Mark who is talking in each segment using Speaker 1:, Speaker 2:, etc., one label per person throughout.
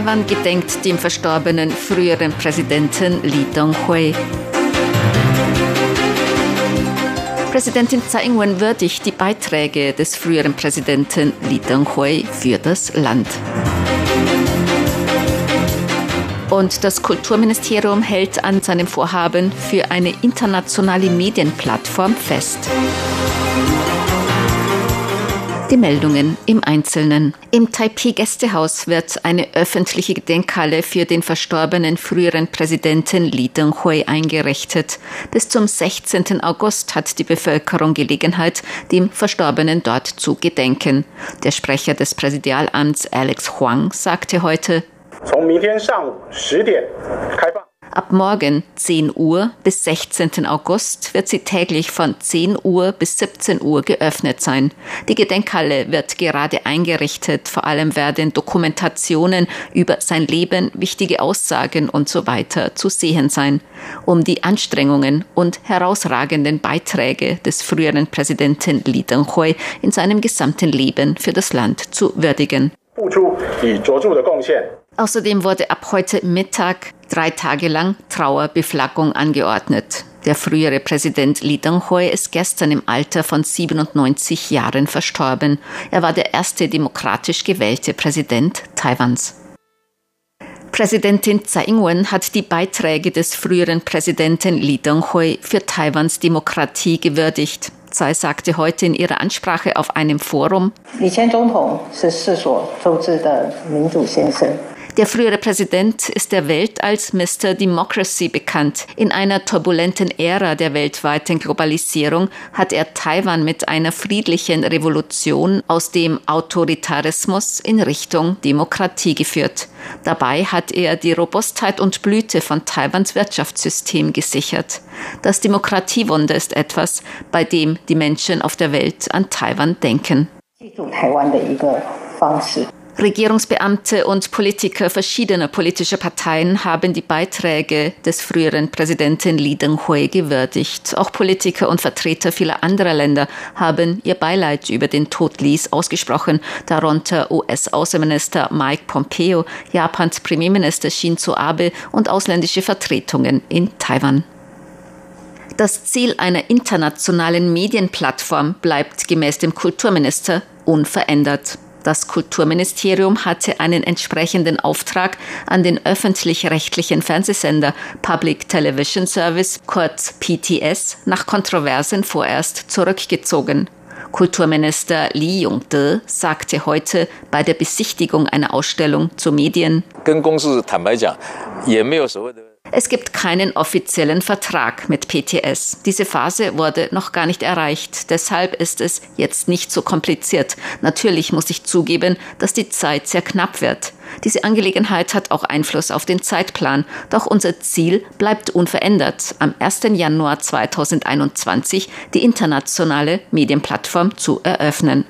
Speaker 1: Taiwan gedenkt dem verstorbenen früheren Präsidenten Li Donghui. Präsidentin Tsai Ing-wen würdigt die Beiträge des früheren Präsidenten Li Denghui für das Land. Und das Kulturministerium hält an seinem Vorhaben für eine internationale Medienplattform fest. Die Meldungen im Einzelnen. Im Taipei-Gästehaus wird eine öffentliche Gedenkhalle für den verstorbenen früheren Präsidenten Li Denghui eingerichtet. Bis zum 16. August hat die Bevölkerung Gelegenheit, dem Verstorbenen dort zu gedenken. Der Sprecher des Präsidialamts Alex Huang sagte heute, Ab morgen 10 Uhr bis 16. August wird sie täglich von 10 Uhr bis 17 Uhr geöffnet sein. Die Gedenkhalle wird gerade eingerichtet. Vor allem werden Dokumentationen über sein Leben, wichtige Aussagen und so weiter zu sehen sein, um die Anstrengungen und herausragenden Beiträge des früheren Präsidenten Li Denghui in seinem gesamten Leben für das Land zu würdigen. Außerdem wurde ab heute Mittag drei Tage lang Trauerbeflaggung angeordnet. Der frühere Präsident Li Denghui ist gestern im Alter von 97 Jahren verstorben. Er war der erste demokratisch gewählte Präsident Taiwans. Präsidentin Tsai Ing-wen hat die Beiträge des früheren Präsidenten Li Denghui für Taiwans Demokratie gewürdigt. Tsai sagte heute in ihrer Ansprache auf einem Forum, der frühere Präsident ist der Welt als Mr. Democracy bekannt. In einer turbulenten Ära der weltweiten Globalisierung hat er Taiwan mit einer friedlichen Revolution aus dem Autoritarismus in Richtung Demokratie geführt. Dabei hat er die Robustheit und Blüte von Taiwans Wirtschaftssystem gesichert. Das Demokratiewunder ist etwas, bei dem die Menschen auf der Welt an Taiwan denken. Regierungsbeamte und Politiker verschiedener politischer Parteien haben die Beiträge des früheren Präsidenten Li Denghui gewürdigt. Auch Politiker und Vertreter vieler anderer Länder haben ihr Beileid über den Tod Lis ausgesprochen, darunter US-Außenminister Mike Pompeo, Japans Premierminister Shinzo Abe und ausländische Vertretungen in Taiwan. Das Ziel einer internationalen Medienplattform bleibt gemäß dem Kulturminister unverändert. Das Kulturministerium hatte einen entsprechenden Auftrag an den öffentlich-rechtlichen Fernsehsender Public Television Service, kurz PTS, nach Kontroversen vorerst zurückgezogen. Kulturminister Li Yongde sagte heute bei der Besichtigung einer Ausstellung zu Medien, es gibt keinen offiziellen Vertrag mit PTS. Diese Phase wurde noch gar nicht erreicht. Deshalb ist es jetzt nicht so kompliziert. Natürlich muss ich zugeben, dass die Zeit sehr knapp wird. Diese Angelegenheit hat auch Einfluss auf den Zeitplan. Doch unser Ziel bleibt unverändert, am 1. Januar 2021 die internationale Medienplattform zu eröffnen.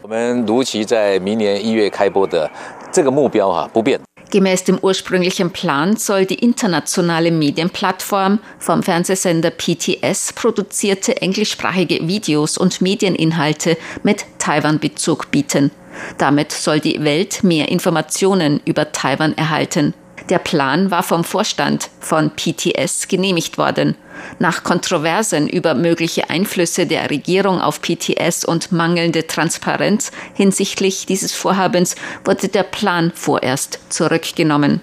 Speaker 1: Gemäß dem ursprünglichen Plan soll die internationale Medienplattform vom Fernsehsender PTS produzierte englischsprachige Videos und Medieninhalte mit Taiwan-Bezug bieten. Damit soll die Welt mehr Informationen über Taiwan erhalten. Der Plan war vom Vorstand von PTS genehmigt worden. Nach Kontroversen über mögliche Einflüsse der Regierung auf PTS und mangelnde Transparenz hinsichtlich dieses Vorhabens wurde der Plan vorerst zurückgenommen.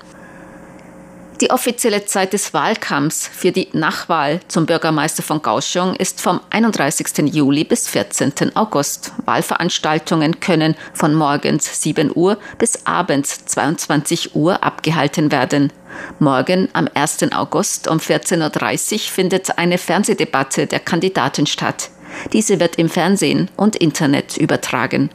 Speaker 1: Die offizielle Zeit des Wahlkampfs für die Nachwahl zum Bürgermeister von Kaohsiung ist vom 31. Juli bis 14. August. Wahlveranstaltungen können von morgens 7 Uhr bis abends 22 Uhr abgehalten werden. Morgen am 1. August um 14.30 Uhr findet eine Fernsehdebatte der Kandidaten statt. Diese wird im Fernsehen und Internet übertragen.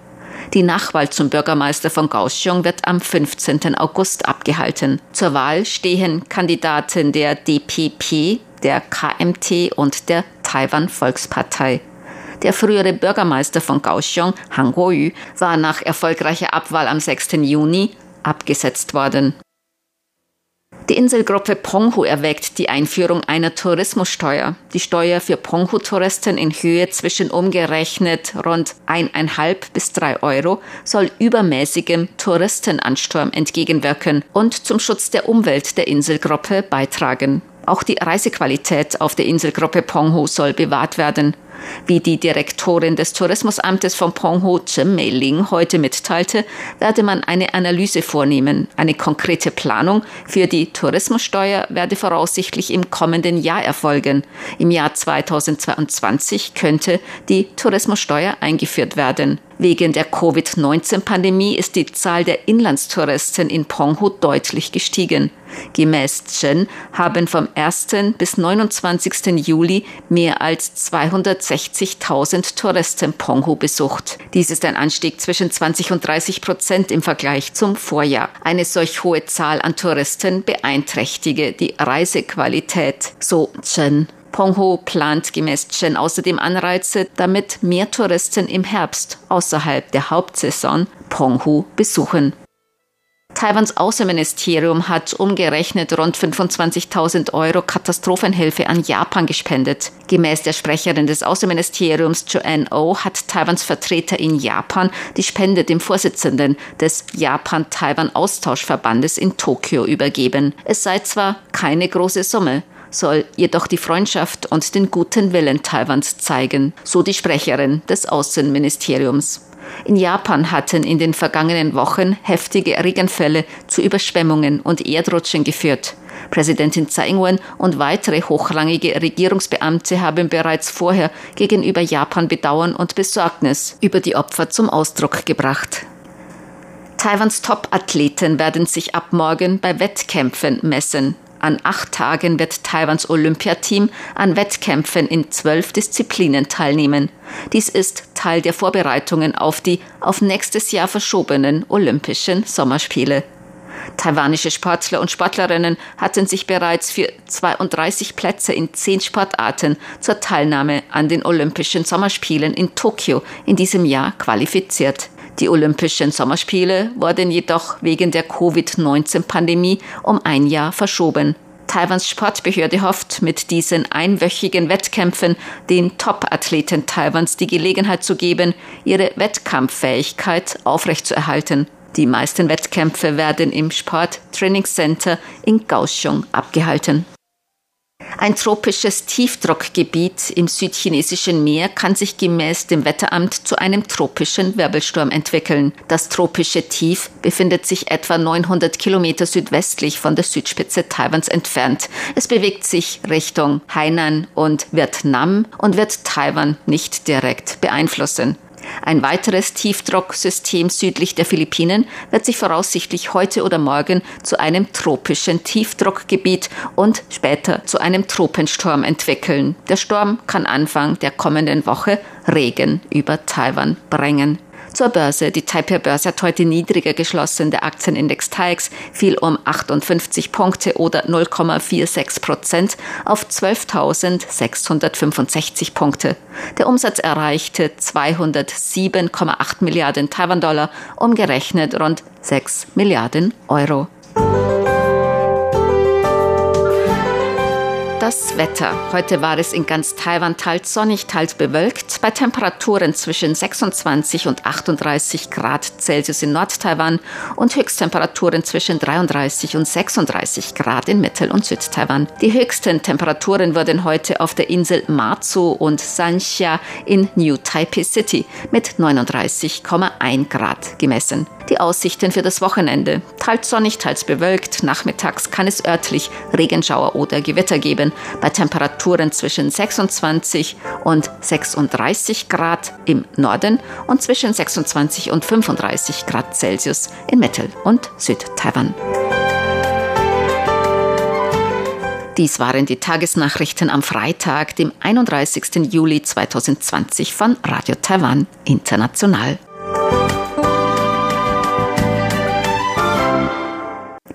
Speaker 1: Die Nachwahl zum Bürgermeister von Kaohsiung wird am 15. August abgehalten. Zur Wahl stehen Kandidaten der DPP, der KMT und der Taiwan Volkspartei. Der frühere Bürgermeister von Kaohsiung, Han Kuo-yu, war nach erfolgreicher Abwahl am 6. Juni abgesetzt worden. Die Inselgruppe Penghu erwägt die Einführung einer Tourismussteuer. Die Steuer für Penghu-Touristen in Höhe zwischen umgerechnet rund eineinhalb bis drei Euro soll übermäßigem Touristenansturm entgegenwirken und zum Schutz der Umwelt der Inselgruppe beitragen. Auch die Reisequalität auf der Inselgruppe Penghu soll bewahrt werden. Wie die Direktorin des Tourismusamtes von Penghu, Chen Mei-ling, heute mitteilte, werde man eine Analyse vornehmen. Eine konkrete Planung für die Tourismussteuer werde voraussichtlich im kommenden Jahr erfolgen. Im Jahr 2022 könnte die Tourismussteuer eingeführt werden. Wegen der Covid-19-Pandemie ist die Zahl der Inlandstouristen in Penghu deutlich gestiegen. Gemäß Chen haben vom 1. bis 29. Juli mehr als 260.000 Touristen Penghu besucht. Dies ist ein Anstieg zwischen 20 und 30 Prozent im Vergleich zum Vorjahr. Eine solch hohe Zahl an Touristen beeinträchtige die Reisequalität, so Chen. Penghu plant gemäß Chen außerdem Anreize, damit mehr Touristen im Herbst außerhalb der Hauptsaison Penghu besuchen. Taiwans Außenministerium hat umgerechnet rund 25.000 Euro Katastrophenhilfe an Japan gespendet. Gemäß der Sprecherin des Außenministeriums Joanne O oh hat Taiwans Vertreter in Japan die Spende dem Vorsitzenden des Japan-Taiwan-Austauschverbandes in Tokio übergeben. Es sei zwar keine große Summe, soll jedoch die Freundschaft und den guten Willen Taiwans zeigen, so die Sprecherin des Außenministeriums. In Japan hatten in den vergangenen Wochen heftige Regenfälle zu Überschwemmungen und Erdrutschen geführt. Präsidentin Tsai Ing-wen und weitere hochrangige Regierungsbeamte haben bereits vorher gegenüber Japan Bedauern und Besorgnis über die Opfer zum Ausdruck gebracht. Taiwans Top-Athleten werden sich ab morgen bei Wettkämpfen messen. An acht Tagen wird Taiwans Olympiateam an Wettkämpfen in zwölf Disziplinen teilnehmen. Dies ist Teil der Vorbereitungen auf die auf nächstes Jahr verschobenen Olympischen Sommerspiele. Taiwanische Sportler und Sportlerinnen hatten sich bereits für 32 Plätze in zehn Sportarten zur Teilnahme an den Olympischen Sommerspielen in Tokio in diesem Jahr qualifiziert. Die Olympischen Sommerspiele wurden jedoch wegen der Covid-19-Pandemie um ein Jahr verschoben. Taiwans Sportbehörde hofft, mit diesen einwöchigen Wettkämpfen den Top-Athleten Taiwans die Gelegenheit zu geben, ihre Wettkampffähigkeit aufrechtzuerhalten. Die meisten Wettkämpfe werden im Sport Training Center in Kaohsiung abgehalten. Ein tropisches Tiefdruckgebiet im südchinesischen Meer kann sich gemäß dem Wetteramt zu einem tropischen Wirbelsturm entwickeln. Das tropische Tief befindet sich etwa 900 Kilometer südwestlich von der Südspitze Taiwans entfernt. Es bewegt sich Richtung Hainan und Vietnam und wird Taiwan nicht direkt beeinflussen. Ein weiteres Tiefdrucksystem südlich der Philippinen wird sich voraussichtlich heute oder morgen zu einem tropischen Tiefdruckgebiet und später zu einem Tropensturm entwickeln. Der Sturm kann Anfang der kommenden Woche Regen über Taiwan bringen. Zur Börse. Die Taipei-Börse hat heute niedriger geschlossen. Der Aktienindex TAIX fiel um 58 Punkte oder 0,46 Prozent auf 12.665 Punkte. Der Umsatz erreichte 207,8 Milliarden Taiwan-Dollar, umgerechnet rund 6 Milliarden Euro. Das Wetter. Heute war es in ganz Taiwan teils sonnig, teils bewölkt, bei Temperaturen zwischen 26 und 38 Grad Celsius in Nord-Taiwan und Höchsttemperaturen zwischen 33 und 36 Grad in Mittel- und Südtaiwan. Die höchsten Temperaturen wurden heute auf der Insel Matsu und Sanxia in New Taipei City mit 39,1 Grad gemessen. Die Aussichten für das Wochenende. Teils sonnig, teils bewölkt. Nachmittags kann es örtlich Regenschauer oder Gewitter geben. Bei Temperaturen zwischen 26 und 36 Grad im Norden und zwischen 26 und 35 Grad Celsius in Mittel- und Südtaiwan. Dies waren die Tagesnachrichten am Freitag, dem 31. Juli 2020 von Radio Taiwan International.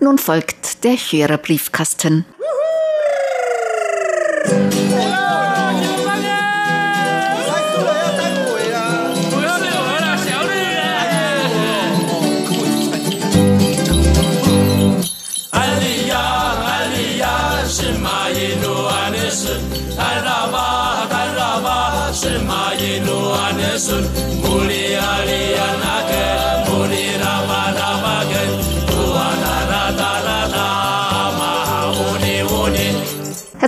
Speaker 1: Nun folgt der Hörerbriefkasten.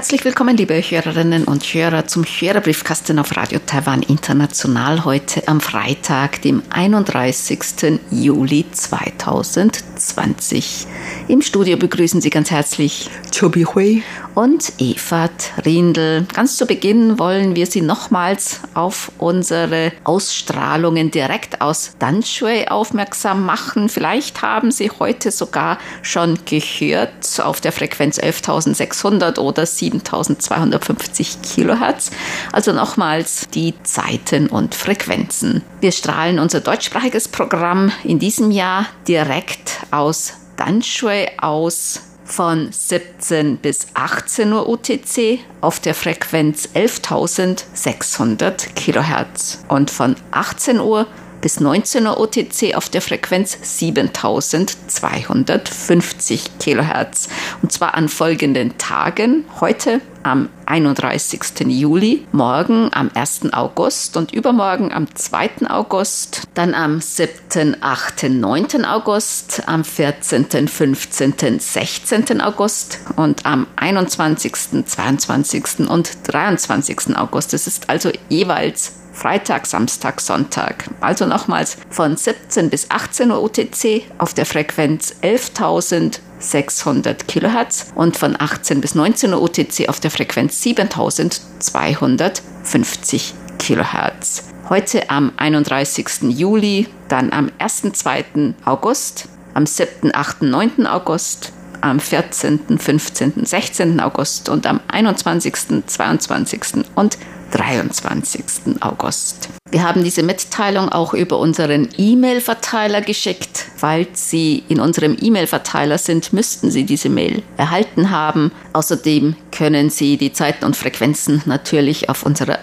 Speaker 1: Herzlich willkommen, liebe Hörerinnen und Hörer, zum Hörerbriefkasten auf Radio Taiwan International heute am Freitag, dem 31. Juli 2020. Im Studio begrüßen Sie ganz herzlich
Speaker 2: Chobi Hui
Speaker 1: und Eva Trindl. Ganz zu Beginn wollen wir Sie nochmals auf unsere Ausstrahlungen direkt aus Danshui aufmerksam machen. Vielleicht haben Sie heute sogar schon gehört auf der Frequenz 11.600 oder 7.250 Kilohertz. Also nochmals die Zeiten und Frequenzen. Wir strahlen unser deutschsprachiges Programm in diesem Jahr direkt aus Danshui aus von 17 bis 18 Uhr UTC auf der Frequenz 11.600 Kilohertz und von 18 Uhr bis 19 Uhr OTC auf der Frequenz 7250 Kilohertz. Und zwar an folgenden Tagen. Heute am 31. Juli, morgen am 1. August und übermorgen am 2. August, dann am 7., 8., 9. August, am 14., 15., 16. August und am 21., 22. und 23. August. Es ist also jeweils Freitag, Samstag, Sonntag. Also nochmals von 17 bis 18 Uhr UTC auf der Frequenz 11.600 Kilohertz und von 18 bis 19 Uhr UTC auf der Frequenz 7.250 Kilohertz. Heute am 31. Juli, dann am 1., 2. August, am 7., 8., 9. August, am 14., 15., 16. August und am 21., 22. und 23. August. Wir haben diese Mitteilung auch über unseren E-Mail-Verteiler geschickt. Falls Sie in unserem E-Mail-Verteiler sind, müssten Sie diese Mail erhalten haben. Außerdem können Sie die Zeiten und Frequenzen natürlich auf unserer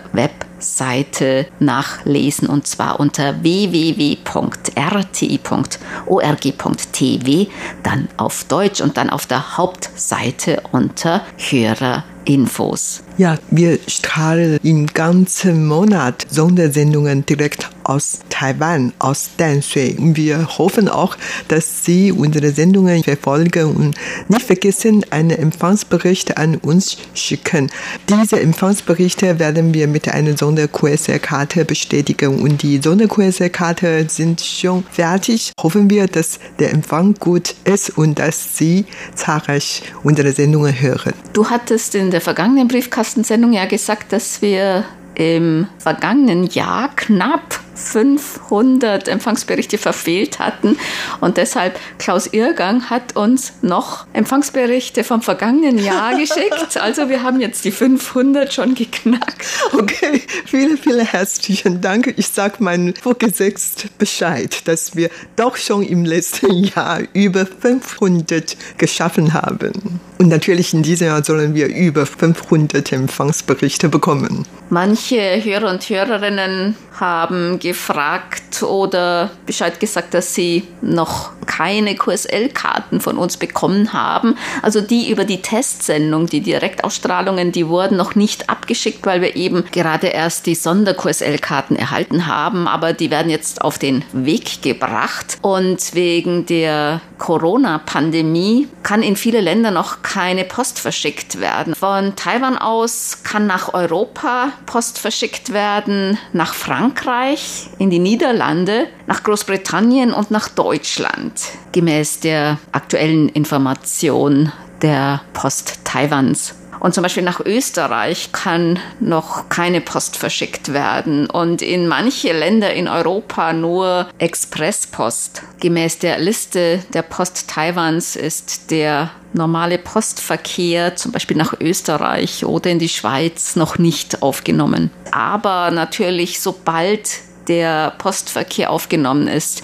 Speaker 1: Webseite nachlesen und zwar unter www.rti.org.tv, dann auf Deutsch und dann auf der Hauptseite unter Hörerinfos.
Speaker 2: Ja, wir strahlen im ganzen Monat Sondersendungen direkt aus Taiwan, aus Danshui. Wir hoffen auch, dass Sie unsere Sendungen verfolgen und nicht vergessen, einen Empfangsbericht an uns schicken. Diese Empfangsberichte werden wir mit einer Sonder-QSL-Karte bestätigen und die Sonder-QSL-Karte sind schon fertig. Hoffen wir, dass der Empfang gut ist und dass Sie zahlreich unsere Sendungen hören.
Speaker 1: Du hattest in der vergangenen Briefkastensendung ja gesagt, dass wir im vergangenen Jahr knapp 500 Empfangsberichte verfehlt hatten. Und deshalb, Klaus Irrgang hat uns noch Empfangsberichte vom vergangenen Jahr geschickt. Also wir haben jetzt die 500 schon geknackt.
Speaker 2: Okay, vielen, vielen herzlichen Dank. Ich sage meinen Vorgesetzten Bescheid, dass wir doch schon im letzten Jahr über 500 geschaffen haben. Und natürlich in diesem Jahr sollen wir über 500 Empfangsberichte bekommen.
Speaker 1: Manche Hörer und Hörerinnen haben gefragt oder Bescheid gesagt, dass sie noch keine QSL-Karten von uns bekommen haben. Also die über die Testsendung, die Direktausstrahlungen, die wurden noch nicht abgeschickt, weil wir eben gerade erst die Sonder-QSL-Karten erhalten haben. Aber die werden jetzt auf den Weg gebracht. Und wegen der Corona-Pandemie kann in viele Länder noch keine Post verschickt werden. Von Taiwan aus kann nach Europa Post verschickt werden, nach Frankreich, in die Niederlande, nach Großbritannien und nach Deutschland, gemäß der aktuellen Information der Post Taiwans. Und zum Beispiel nach Österreich kann noch keine Post verschickt werden und in manche Länder in Europa nur Expresspost. Gemäß der Liste der Post Taiwans ist der normale Postverkehr zum Beispiel nach Österreich oder in die Schweiz noch nicht aufgenommen. Aber natürlich, sobald der Postverkehr aufgenommen ist,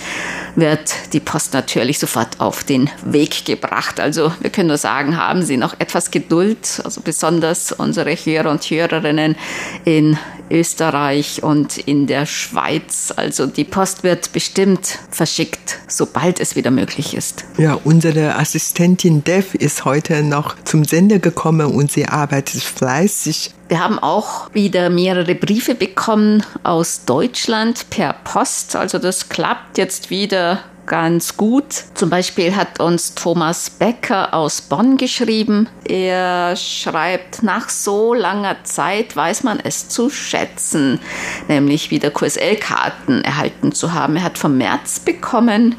Speaker 1: wird die Post natürlich sofort auf den Weg gebracht. Also wir können nur sagen, haben Sie noch etwas Geduld, also besonders unsere Hörer und Hörerinnen in Österreich und in der Schweiz. Also die Post wird bestimmt verschickt, sobald es wieder möglich ist.
Speaker 2: Ja, unsere Assistentin Dev ist heute noch zum Sender gekommen und sie arbeitet fleißig.
Speaker 1: Wir haben auch wieder mehrere Briefe bekommen aus Deutschland per Post. Also das klappt jetzt wieder ganz gut. Zum Beispiel hat uns Thomas Becker aus Bonn geschrieben. Er schreibt, nach so langer Zeit weiß man es zu schätzen, nämlich wieder QSL-Karten erhalten zu haben. Er hat vom März bekommen.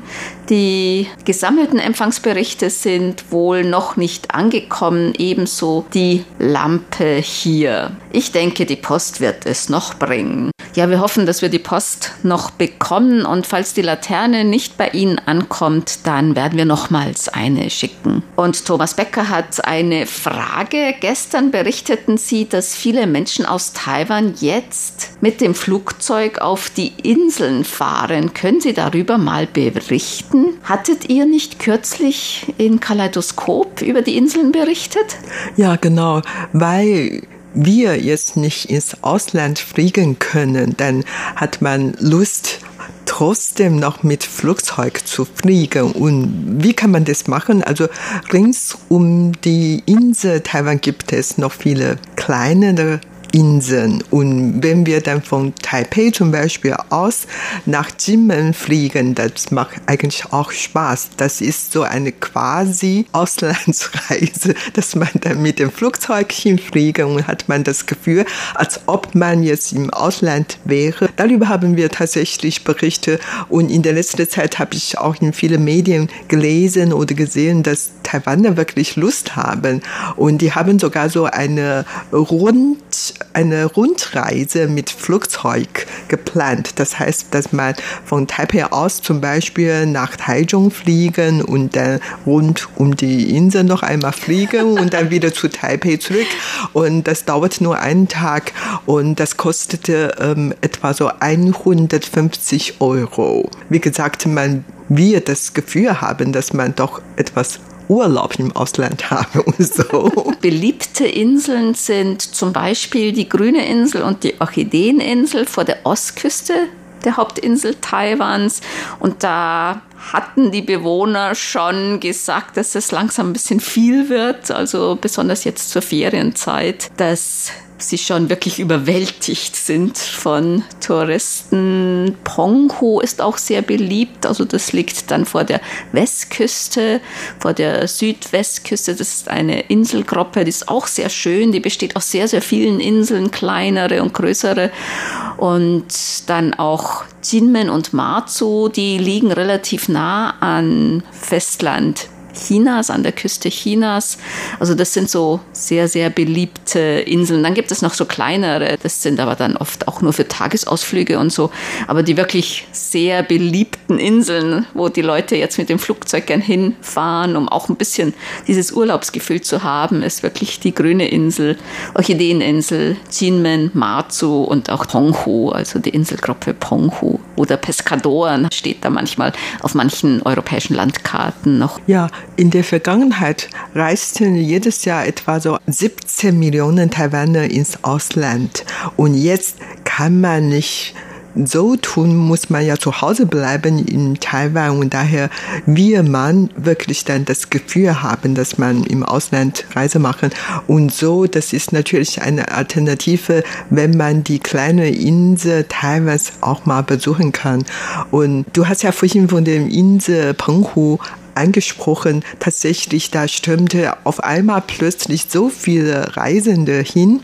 Speaker 1: Die gesammelten Empfangsberichte sind wohl noch nicht angekommen, ebenso die Lampe hier. Ich denke, die Post wird es noch bringen. Ja, wir hoffen, dass wir die Post noch bekommen und falls die Laterne nicht bei Ihnen ankommt, dann werden wir nochmals eine schicken. Und Thomas Becker hat eine Frage. Gestern berichteten Sie, dass viele Menschen aus Taiwan jetzt mit dem Flugzeug auf die Inseln fahren. Können Sie darüber mal berichten? Hattet ihr nicht kürzlich in Kaleidoskop über die Inseln berichtet?
Speaker 2: Ja, genau, weil wir jetzt nicht ins Ausland fliegen können, dann hat man Lust, trotzdem noch mit Flugzeug zu fliegen. Und wie kann man das machen? Also rings um die Insel Taiwan gibt es noch viele kleinere Inseln. Und wenn wir dann von Taipei zum Beispiel aus nach Jinmen fliegen, das macht eigentlich auch Spaß. Das ist so eine quasi Auslandsreise, dass man dann mit dem Flugzeug hinfliegt und hat man das Gefühl, als ob man jetzt im Ausland wäre. Darüber haben wir tatsächlich Berichte und in der letzten Zeit habe ich auch in vielen Medien gelesen oder gesehen, dass Taiwaner wirklich Lust haben und die haben sogar so eine rund eine Rundreise mit Flugzeug geplant. Das heißt, dass man von Taipei aus zum Beispiel nach Taichung fliegen und dann rund um die Insel noch einmal fliegen und dann wieder zu Taipei zurück. Und das dauert nur einen Tag und das kostete ähm, etwa so 150 Euro. Wie gesagt, man wird das Gefühl haben, dass man doch etwas Urlaub im Ausland habe und so.
Speaker 1: Beliebte Inseln sind zum Beispiel die Grüne Insel und die Orchideeninsel vor der Ostküste der Hauptinsel Taiwans. Und da hatten die Bewohner schon gesagt, dass es langsam ein bisschen viel wird, also besonders jetzt zur Ferienzeit, dass sie schon wirklich überwältigt sind von Touristen. Ponghu ist auch sehr beliebt, also das liegt dann vor der Westküste, vor der Südwestküste. Das ist eine Inselgruppe, die ist auch sehr schön, die besteht aus sehr, sehr vielen Inseln, kleinere und größere. Und dann auch Jinmen und Matsu, die liegen relativ nah an Festland Chinas, an der Küste Chinas. Also das sind so sehr, sehr beliebte Inseln. Dann gibt es noch so kleinere, das sind aber dann oft auch nur für Tagesausflüge und so. Aber die wirklich sehr beliebten Inseln, wo die Leute jetzt mit dem Flugzeug gern hinfahren, um auch ein bisschen dieses Urlaubsgefühl zu haben, ist wirklich die grüne Insel, Orchideeninsel, Jinmen, Matsu und auch Ponghu, also die Inselgruppe Ponghu. Oder Pescadoren steht da manchmal auf manchen europäischen Landkarten noch.
Speaker 2: Ja, in der Vergangenheit reisten jedes Jahr etwa so 17 Millionen Taiwaner ins Ausland. Und jetzt kann man nicht so tun, muss man ja zu Hause bleiben in Taiwan und daher wir man wirklich dann das Gefühl haben, dass man im Ausland Reise machen und so, das ist natürlich eine Alternative, wenn man die kleine Insel Taiwans auch mal besuchen kann. Und du hast ja vorhin von dem Insel Penghu angesprochen, tatsächlich, da stürmte auf einmal plötzlich so viele Reisende hin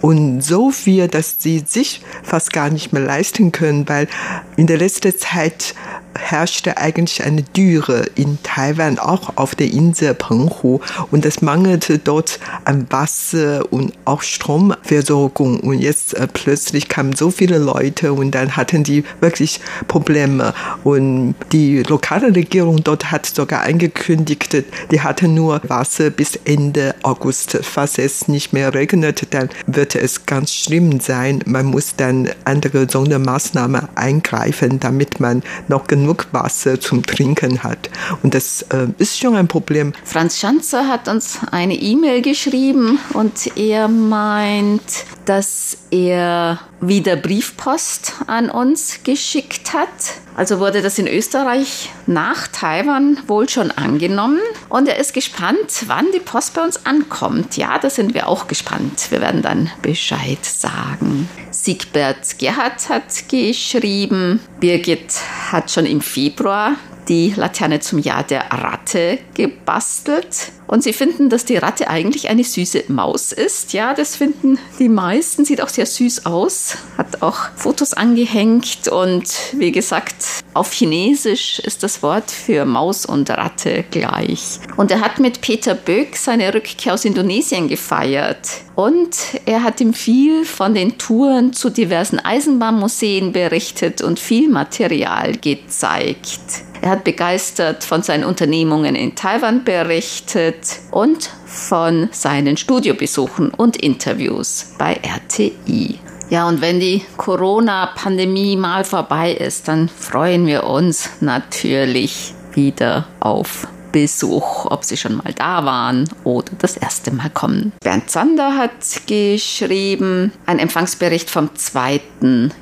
Speaker 2: und so viel, dass sie sich fast gar nicht mehr leisten können, weil in der letzten Zeit herrschte eigentlich eine Dürre in Taiwan, auch auf der Insel Penghu. Und es mangelte dort an Wasser und auch Stromversorgung. Und jetzt äh, plötzlich kamen so viele Leute und dann hatten die wirklich Probleme. Und die lokale Regierung dort hat sogar angekündigt, die hatten nur Wasser bis Ende August. Falls es nicht mehr regnet, dann wird es ganz schlimm sein. Man muss dann andere Sondermaßnahmen eingreifen, damit man noch genug genug Wasser zum Trinken hat. Und das äh, ist schon ein Problem.
Speaker 1: Franz Schanzer hat uns eine E-Mail geschrieben und er meint, dass er wieder Briefpost an uns geschickt hat. Also wurde das in Österreich nach Taiwan wohl schon angenommen. Und er ist gespannt, wann die Post bei uns ankommt. Ja, da sind wir auch gespannt. Wir werden dann Bescheid sagen. Siegbert Gerhard hat geschrieben, Birgit hat schon im Februar die Laterne zum Jahr der Ratte gebastelt. Und sie finden, dass die Ratte eigentlich eine süße Maus ist. Ja, das finden die meisten. Sieht auch sehr süß aus. Hat auch Fotos angehängt. Und wie gesagt, auf Chinesisch ist das Wort für Maus und Ratte gleich. Und er hat mit Peter Böck seine Rückkehr aus Indonesien gefeiert. Und er hat ihm viel von den Touren zu diversen Eisenbahnmuseen berichtet und viel Material gezeigt. Er hat begeistert von seinen Unternehmungen in Taiwan berichtet und von seinen Studiobesuchen und Interviews bei RTI. Ja, und wenn die Corona-Pandemie mal vorbei ist, dann freuen wir uns natürlich wieder auf Besuch, ob sie schon mal da waren oder das erste Mal kommen. Bernd Zander hat geschrieben, ein Empfangsbericht vom 2.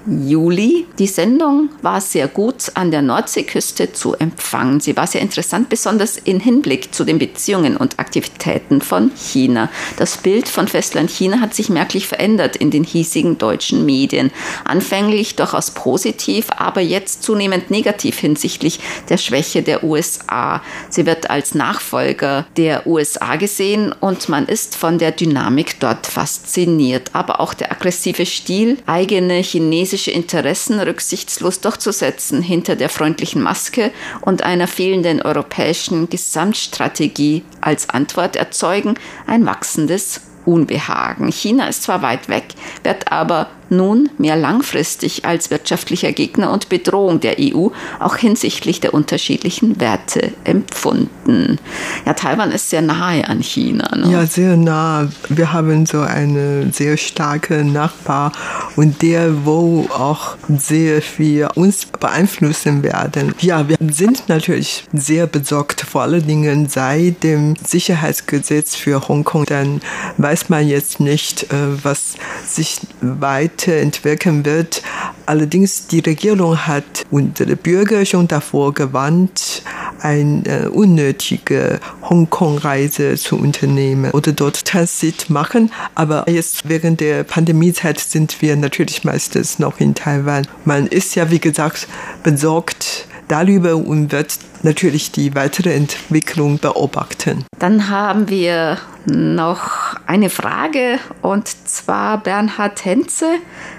Speaker 1: Juli. Die Sendung war sehr gut an der Nordseeküste zu empfangen. Sie war sehr interessant, besonders in Hinblick zu den Beziehungen und Aktivitäten von China. Das Bild von Festland China hat sich merklich verändert in den hiesigen deutschen Medien. Anfänglich durchaus positiv, aber jetzt zunehmend negativ hinsichtlich der Schwäche der USA. Sie wird als Nachfolger der USA gesehen und man ist von der Dynamik dort fasziniert. Aber auch der aggressive Stil, eigene chinesische Interessen rücksichtslos durchzusetzen hinter der freundlichen Maske und einer fehlenden europäischen Gesamtstrategie als Antwort erzeugen ein wachsendes Unbehagen. China ist zwar weit weg, wird aber nun mehr langfristig als wirtschaftlicher Gegner und Bedrohung der EU auch hinsichtlich der unterschiedlichen Werte empfunden. Ja, Taiwan ist sehr nahe an China.
Speaker 2: Ne? Ja, sehr nah. Wir haben so eine sehr starke Nachbar und der, wo auch sehr viel uns beeinflussen werden. Ja, wir sind natürlich sehr besorgt, vor allen Dingen seit dem Sicherheitsgesetz für Hongkong. Dann weiß man jetzt nicht, äh, was sich weiter weiterentwickeln wird. Allerdings die Regierung hat unsere Bürger schon davor gewarnt, eine unnötige Hongkong-Reise zu unternehmen oder dort Transit machen. Aber jetzt während der Pandemiezeit sind wir natürlich meistens noch in Taiwan. Man ist ja, wie gesagt, besorgt darüber und wird natürlich die weitere Entwicklung beobachten.
Speaker 1: Dann haben wir noch eine Frage und zwar Bernhard Henze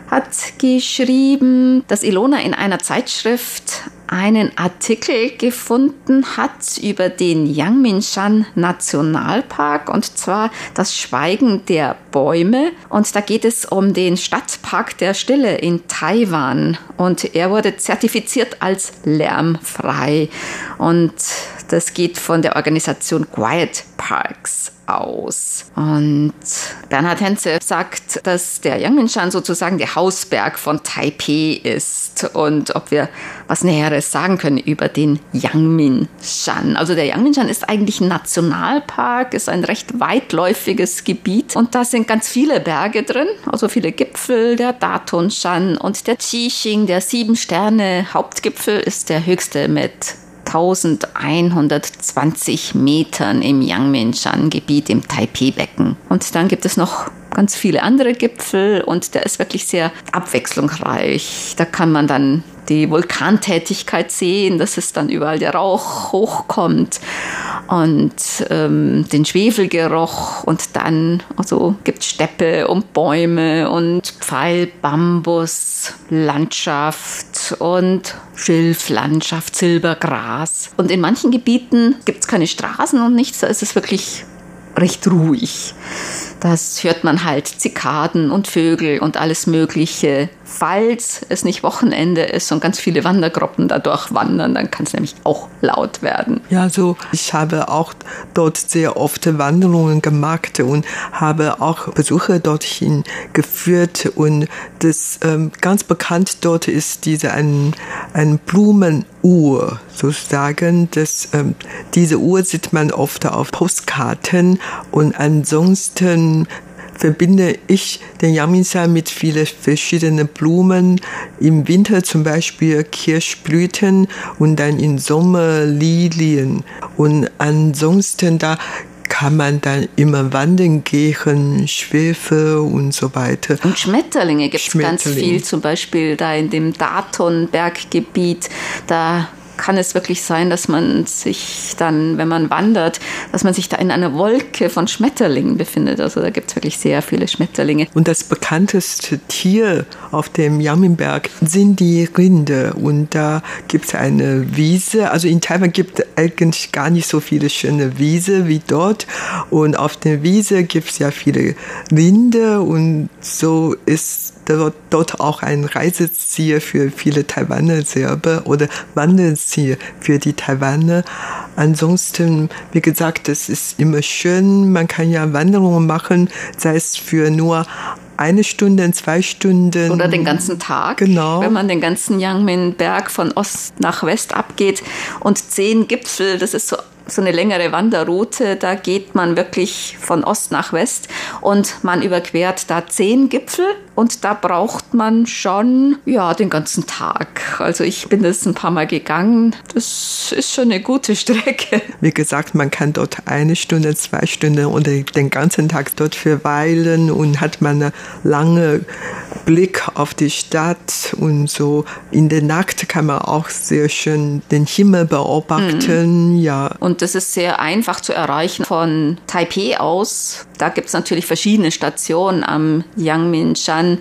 Speaker 1: hat geschrieben, dass Ilona in einer Zeitschrift einen Artikel gefunden hat über den Yangmingshan Nationalpark und zwar das Schweigen der Bäume. Und da geht es um den Stadtpark der Stille in Taiwan und er wurde zertifiziert als lärmfrei. Und das geht von der Organisation Quiet Parks aus. Und Bernhard Henze sagt, dass der Yangmingshan sozusagen der Hausberg von Taipei ist und ob wir was Näheres sagen können über den Yangmingshan. Also der Yangmingshan ist eigentlich ein Nationalpark, ist ein recht weitläufiges Gebiet und da sind ganz viele Berge drin, also viele Gipfel, der Datonshan und der Qixing, der sieben Sterne Hauptgipfel ist der höchste mit 1120 Metern im Yangmingshan-Gebiet im Taipei-Becken. Und dann gibt es noch ganz viele andere Gipfel und der ist wirklich sehr abwechslungsreich. Da kann man dann die Vulkantätigkeit sehen, dass es dann überall der Rauch hochkommt und ähm, den Schwefelgeruch und dann also gibt Steppe und Bäume und Pfeil, Bambus, Landschaft und Schilflandschaft, Silbergras. Und in manchen Gebieten gibt es keine Straßen und nichts, da ist es wirklich recht ruhig. Das hört man halt Zikaden und Vögel und alles Mögliche falls es nicht Wochenende ist und ganz viele Wandergruppen dadurch wandern, dann kann es nämlich auch laut werden.
Speaker 2: Ja, so ich habe auch dort sehr oft Wanderungen gemacht und habe auch Besucher dorthin geführt und das ähm, ganz bekannt dort ist diese ein, ein Blumenuhr sozusagen. Das, ähm, diese Uhr sieht man oft auf Postkarten und ansonsten verbinde ich den Yangmingshan mit vielen verschiedenen Blumen. Im Winter zum Beispiel Kirschblüten und dann im Sommer Lilien. Und ansonsten da kann man dann immer wandern gehen, Schwefel und so weiter.
Speaker 1: Und Schmetterlinge gibt es ganz viel, zum Beispiel da in dem Daton-Berggebiet. Da kann es wirklich sein, dass man sich dann, wenn man wandert, dass man sich da in einer Wolke von Schmetterlingen befindet. Also da gibt es wirklich sehr viele Schmetterlinge.
Speaker 2: Und das bekannteste Tier auf dem Yaminberg sind die Rinde. Und da gibt es eine Wiese. Also in Taiwan gibt es eigentlich gar nicht so viele schöne Wiese wie dort. Und auf der Wiese gibt es ja viele Rinde. Und so ist dort auch ein Reiseziel für viele Taiwaner Serbe oder Wanderziel für die Taiwaner. Ansonsten, wie gesagt, es ist immer schön. Man kann ja Wanderungen machen, sei es für nur eine Stunde, zwei Stunden.
Speaker 1: Oder den ganzen Tag.
Speaker 2: Genau.
Speaker 1: Wenn man den ganzen Yangmin-Berg von Ost nach West abgeht und zehn Gipfel, das ist so so eine längere Wanderroute. Da geht man wirklich von Ost nach West und man überquert da zehn Gipfel und da braucht man schon, ja, den ganzen Tag. Also ich bin das ein paar Mal gegangen. Das ist schon eine gute Strecke.
Speaker 2: Wie gesagt, man kann dort eine Stunde, zwei Stunden oder den ganzen Tag dort verweilen und hat man eine lange Blick auf die Stadt und so. In der Nacht kann man auch sehr schön den Himmel beobachten, mhm. ja.
Speaker 1: Und das ist sehr einfach zu erreichen von Taipei aus. Da gibt es natürlich verschiedene Stationen am Yangmingshan.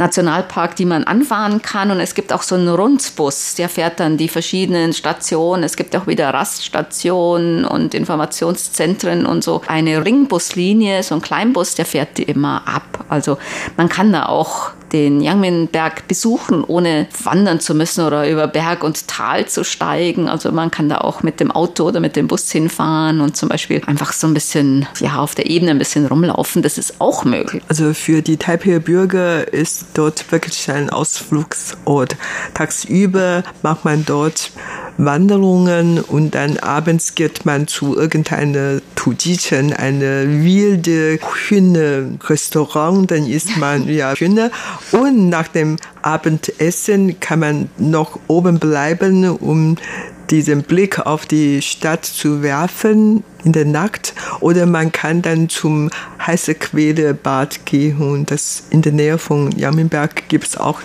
Speaker 1: Nationalpark, die man anfahren kann. Und es gibt auch so einen Rundbus, der fährt dann die verschiedenen Stationen. Es gibt auch wieder Raststationen und Informationszentren und so. Eine Ringbuslinie, so ein Kleinbus, der fährt die immer ab. Also man kann da auch den Yangmin-Berg besuchen, ohne wandern zu müssen oder über Berg und Tal zu steigen. Also man kann da auch mit dem Auto oder mit dem Bus hinfahren und zum Beispiel einfach so ein bisschen ja, auf der Ebene ein bisschen rumlaufen. Das ist auch möglich.
Speaker 2: Also für die Taipei Bürger ist dort wirklich ein Ausflugsort. Tagsüber macht man dort Wanderungen und dann abends geht man zu irgendeiner Tujichen, eine wilde Hühner-Restaurant, dann isst man ja Hühner und nach dem Abendessen kann man noch oben bleiben, um diesen Blick auf die Stadt zu werfen in der Nacht oder man kann dann zum heiße Quelle Bad gehen und das in der Nähe von Jammenberg gibt es auch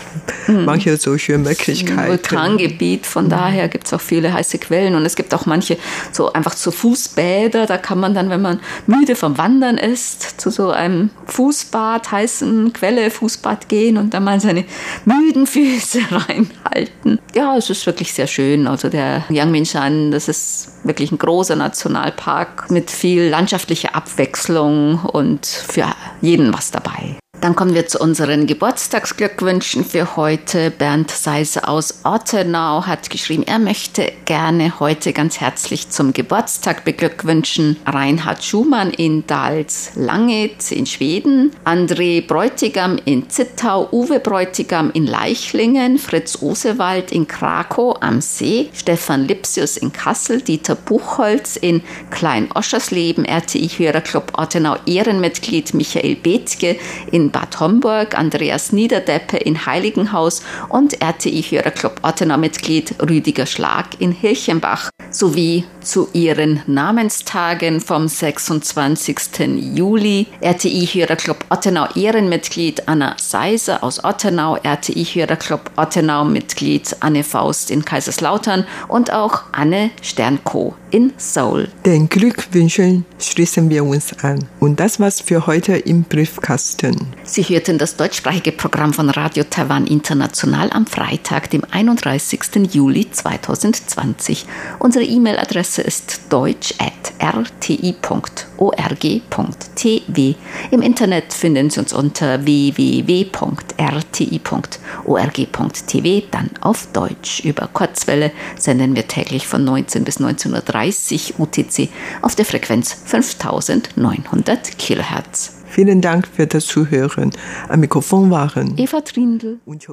Speaker 2: mhm. manche solche Möglichkeiten.
Speaker 1: Vulkangebiet, von mhm. daher gibt es auch viele heiße Quellen und es gibt auch manche so einfach zu Fußbäder, da kann man dann, wenn man müde vom Wandern ist, zu so einem Fußbad, heißen Quelle, Fußbad gehen und dann mal seine müden Füße reinhalten. Ja, es ist wirklich sehr schön. Also der Yangmingshan, das ist wirklich ein großer Nationalpark mit viel landschaftlicher Abwechslung und für jeden was dabei. Dann kommen wir zu unseren Geburtstagsglückwünschen für heute. Bernd Seise aus Ortenau hat geschrieben, er möchte gerne heute ganz herzlich zum Geburtstag beglückwünschen. Reinhard Schumann in Dals Langet in Schweden, André Bräutigam in Zittau, Uwe Bräutigam in Leichlingen, Fritz Osewald in Krakow am See, Stefan Lipsius in Kassel, Dieter Buchholz in Klein-Oschersleben, RTI-Hörerclub Ortenau Ehrenmitglied Michael Bethke in Bad Homburg, Andreas Niederdeppe in Heiligenhaus und RTI-Hörerclub Ottenau-Mitglied Rüdiger Schlag in Hirchenbach sowie zu ihren Namenstagen vom 26. Juli RTI-Hörerclub Ottenau Ehrenmitglied Anna Seiser aus Ottenau, RTI-Hörerclub Ottenau Mitglied Anne Faust in Kaiserslautern und auch Anne Sternko in Seoul.
Speaker 2: Den Glückwünschen schließen wir uns an. Und das war's für heute im Briefkasten.
Speaker 1: Sie hörten das deutschsprachige Programm von Radio Taiwan International am Freitag, dem 31. Juli 2020. Unsere E-Mail-Adresse ist deutsch.rti.org.tw. Im Internet finden Sie uns unter www.rti.org.tv, dann auf Deutsch. Über Kurzwelle senden wir täglich von 19 bis 19.30 Uhr UTC auf der Frequenz 5900 Kilohertz.
Speaker 2: Vielen Dank für das Zuhören. Am Mikrofon waren
Speaker 1: Eva Trindl
Speaker 2: und